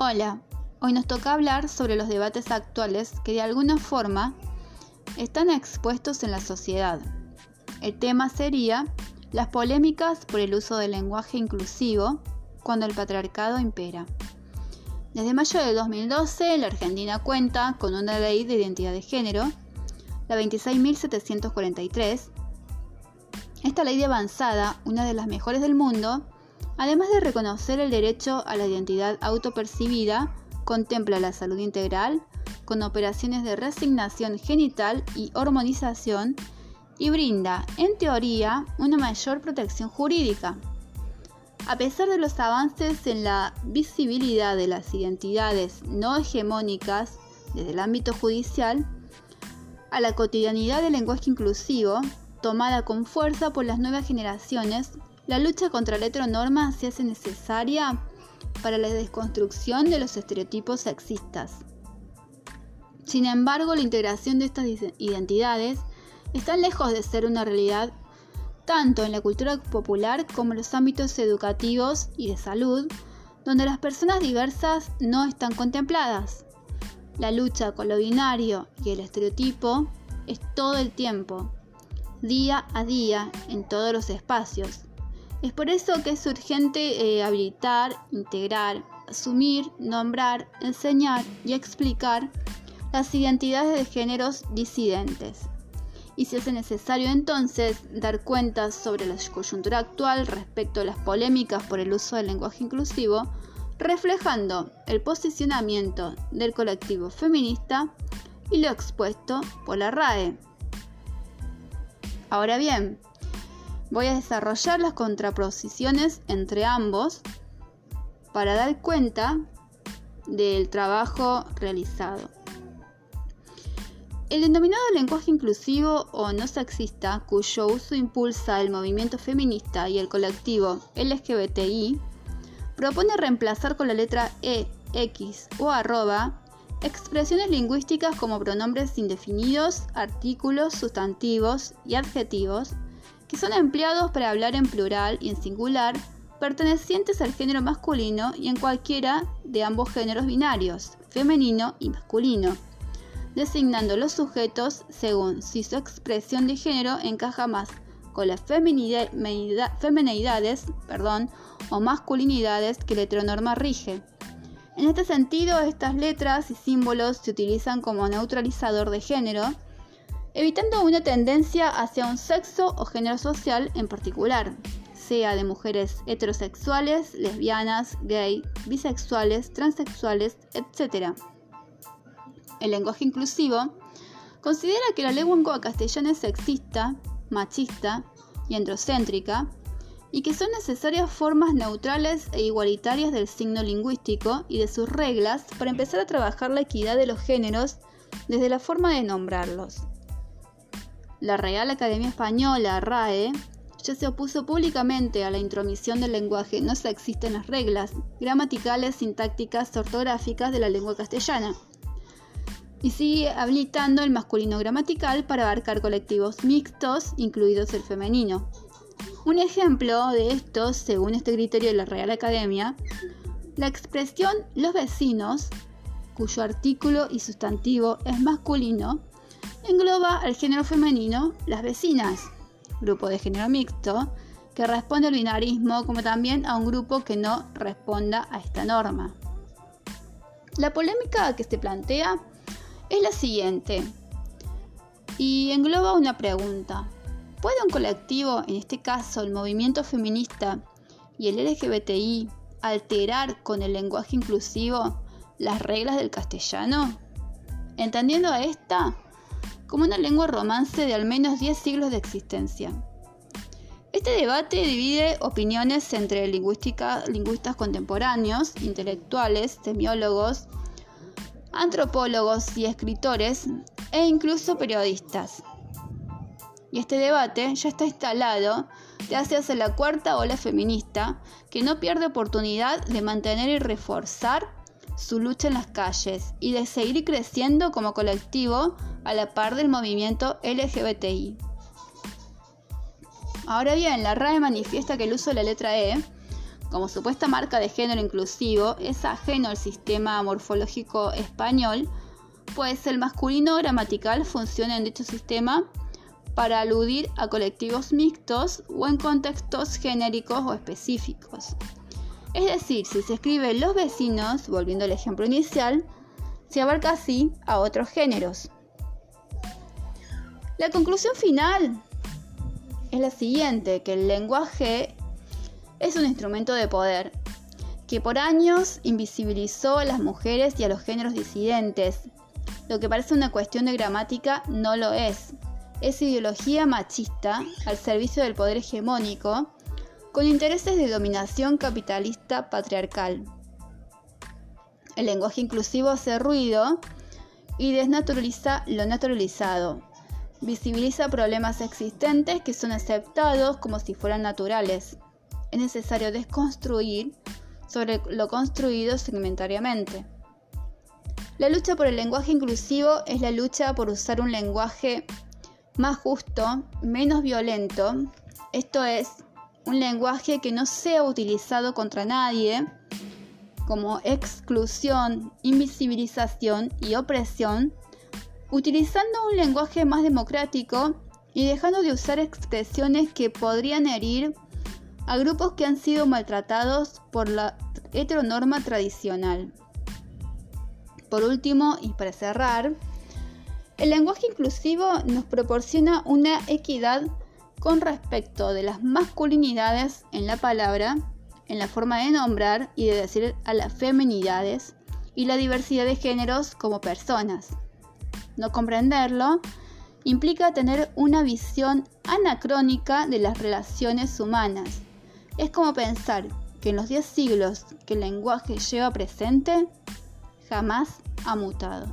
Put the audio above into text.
Hola, hoy nos toca hablar sobre los debates actuales que de alguna forma están expuestos en la sociedad. El tema sería las polémicas por el uso del lenguaje inclusivo cuando el patriarcado impera. Desde mayo de 2012, la Argentina cuenta con una ley de identidad de género, la 26.743. Esta ley de avanzada, una de las mejores del mundo, Además de reconocer el derecho a la identidad autopercibida, contempla la salud integral con operaciones de resignación genital y hormonización y brinda, en teoría, una mayor protección jurídica. A pesar de los avances en la visibilidad de las identidades no hegemónicas desde el ámbito judicial, a la cotidianidad del lenguaje inclusivo, tomada con fuerza por las nuevas generaciones, la lucha contra la heteronorma se hace necesaria para la desconstrucción de los estereotipos sexistas. Sin embargo, la integración de estas identidades está lejos de ser una realidad tanto en la cultura popular como en los ámbitos educativos y de salud, donde las personas diversas no están contempladas. La lucha con lo binario y el estereotipo es todo el tiempo, día a día, en todos los espacios. Es por eso que es urgente eh, habilitar, integrar, asumir, nombrar, enseñar y explicar las identidades de géneros disidentes. Y si es necesario entonces dar cuenta sobre la coyuntura actual respecto a las polémicas por el uso del lenguaje inclusivo, reflejando el posicionamiento del colectivo feminista y lo expuesto por la RAE. Ahora bien, Voy a desarrollar las contraposiciones entre ambos para dar cuenta del trabajo realizado. El denominado lenguaje inclusivo o no sexista, cuyo uso impulsa el movimiento feminista y el colectivo LGBTI, propone reemplazar con la letra E, X o expresiones lingüísticas como pronombres indefinidos, artículos, sustantivos y adjetivos que son empleados para hablar en plural y en singular, pertenecientes al género masculino y en cualquiera de ambos géneros binarios, femenino y masculino, designando los sujetos según si su expresión de género encaja más con las feminidades perdón, o masculinidades que la heteronorma rige. En este sentido, estas letras y símbolos se utilizan como neutralizador de género, evitando una tendencia hacia un sexo o género social en particular, sea de mujeres heterosexuales, lesbianas, gay, bisexuales, transexuales, etc. El lenguaje inclusivo considera que la lengua castellana es sexista, machista y androcéntrica, y que son necesarias formas neutrales e igualitarias del signo lingüístico y de sus reglas para empezar a trabajar la equidad de los géneros desde la forma de nombrarlos. La Real Academia Española, RAE, ya se opuso públicamente a la intromisión del lenguaje no se existen las reglas gramaticales, sintácticas, ortográficas de la lengua castellana. Y sigue habilitando el masculino gramatical para abarcar colectivos mixtos, incluidos el femenino. Un ejemplo de esto, según este criterio de la Real Academia, la expresión los vecinos, cuyo artículo y sustantivo es masculino, engloba al género femenino las vecinas, grupo de género mixto, que responde al binarismo, como también a un grupo que no responda a esta norma. La polémica que se plantea es la siguiente y engloba una pregunta. ¿Puede un colectivo, en este caso el movimiento feminista y el LGBTI, alterar con el lenguaje inclusivo las reglas del castellano? Entendiendo esta, como una lengua romance de al menos 10 siglos de existencia. Este debate divide opiniones entre lingüistas contemporáneos, intelectuales, semiólogos, antropólogos y escritores e incluso periodistas. Y este debate ya está instalado de hacia la cuarta ola feminista que no pierde oportunidad de mantener y reforzar su lucha en las calles y de seguir creciendo como colectivo a la par del movimiento LGBTI. Ahora bien, la RAE manifiesta que el uso de la letra E como supuesta marca de género inclusivo, es ajeno al sistema morfológico español, pues el masculino gramatical funciona en dicho sistema para aludir a colectivos mixtos o en contextos genéricos o específicos. Es decir, si se escribe los vecinos, volviendo al ejemplo inicial, se abarca así a otros géneros. La conclusión final es la siguiente, que el lenguaje es un instrumento de poder que por años invisibilizó a las mujeres y a los géneros disidentes. Lo que parece una cuestión de gramática no lo es. Es ideología machista al servicio del poder hegemónico con intereses de dominación capitalista patriarcal. El lenguaje inclusivo hace ruido y desnaturaliza lo naturalizado. Visibiliza problemas existentes que son aceptados como si fueran naturales es necesario desconstruir sobre lo construido segmentariamente. La lucha por el lenguaje inclusivo es la lucha por usar un lenguaje más justo, menos violento, esto es, un lenguaje que no sea utilizado contra nadie como exclusión, invisibilización y opresión, utilizando un lenguaje más democrático y dejando de usar expresiones que podrían herir a grupos que han sido maltratados por la heteronorma tradicional. Por último, y para cerrar, el lenguaje inclusivo nos proporciona una equidad con respecto de las masculinidades en la palabra, en la forma de nombrar y de decir a las feminidades y la diversidad de géneros como personas. No comprenderlo implica tener una visión anacrónica de las relaciones humanas es como pensar que en los 10 siglos que el lenguaje lleva presente, jamás ha mutado.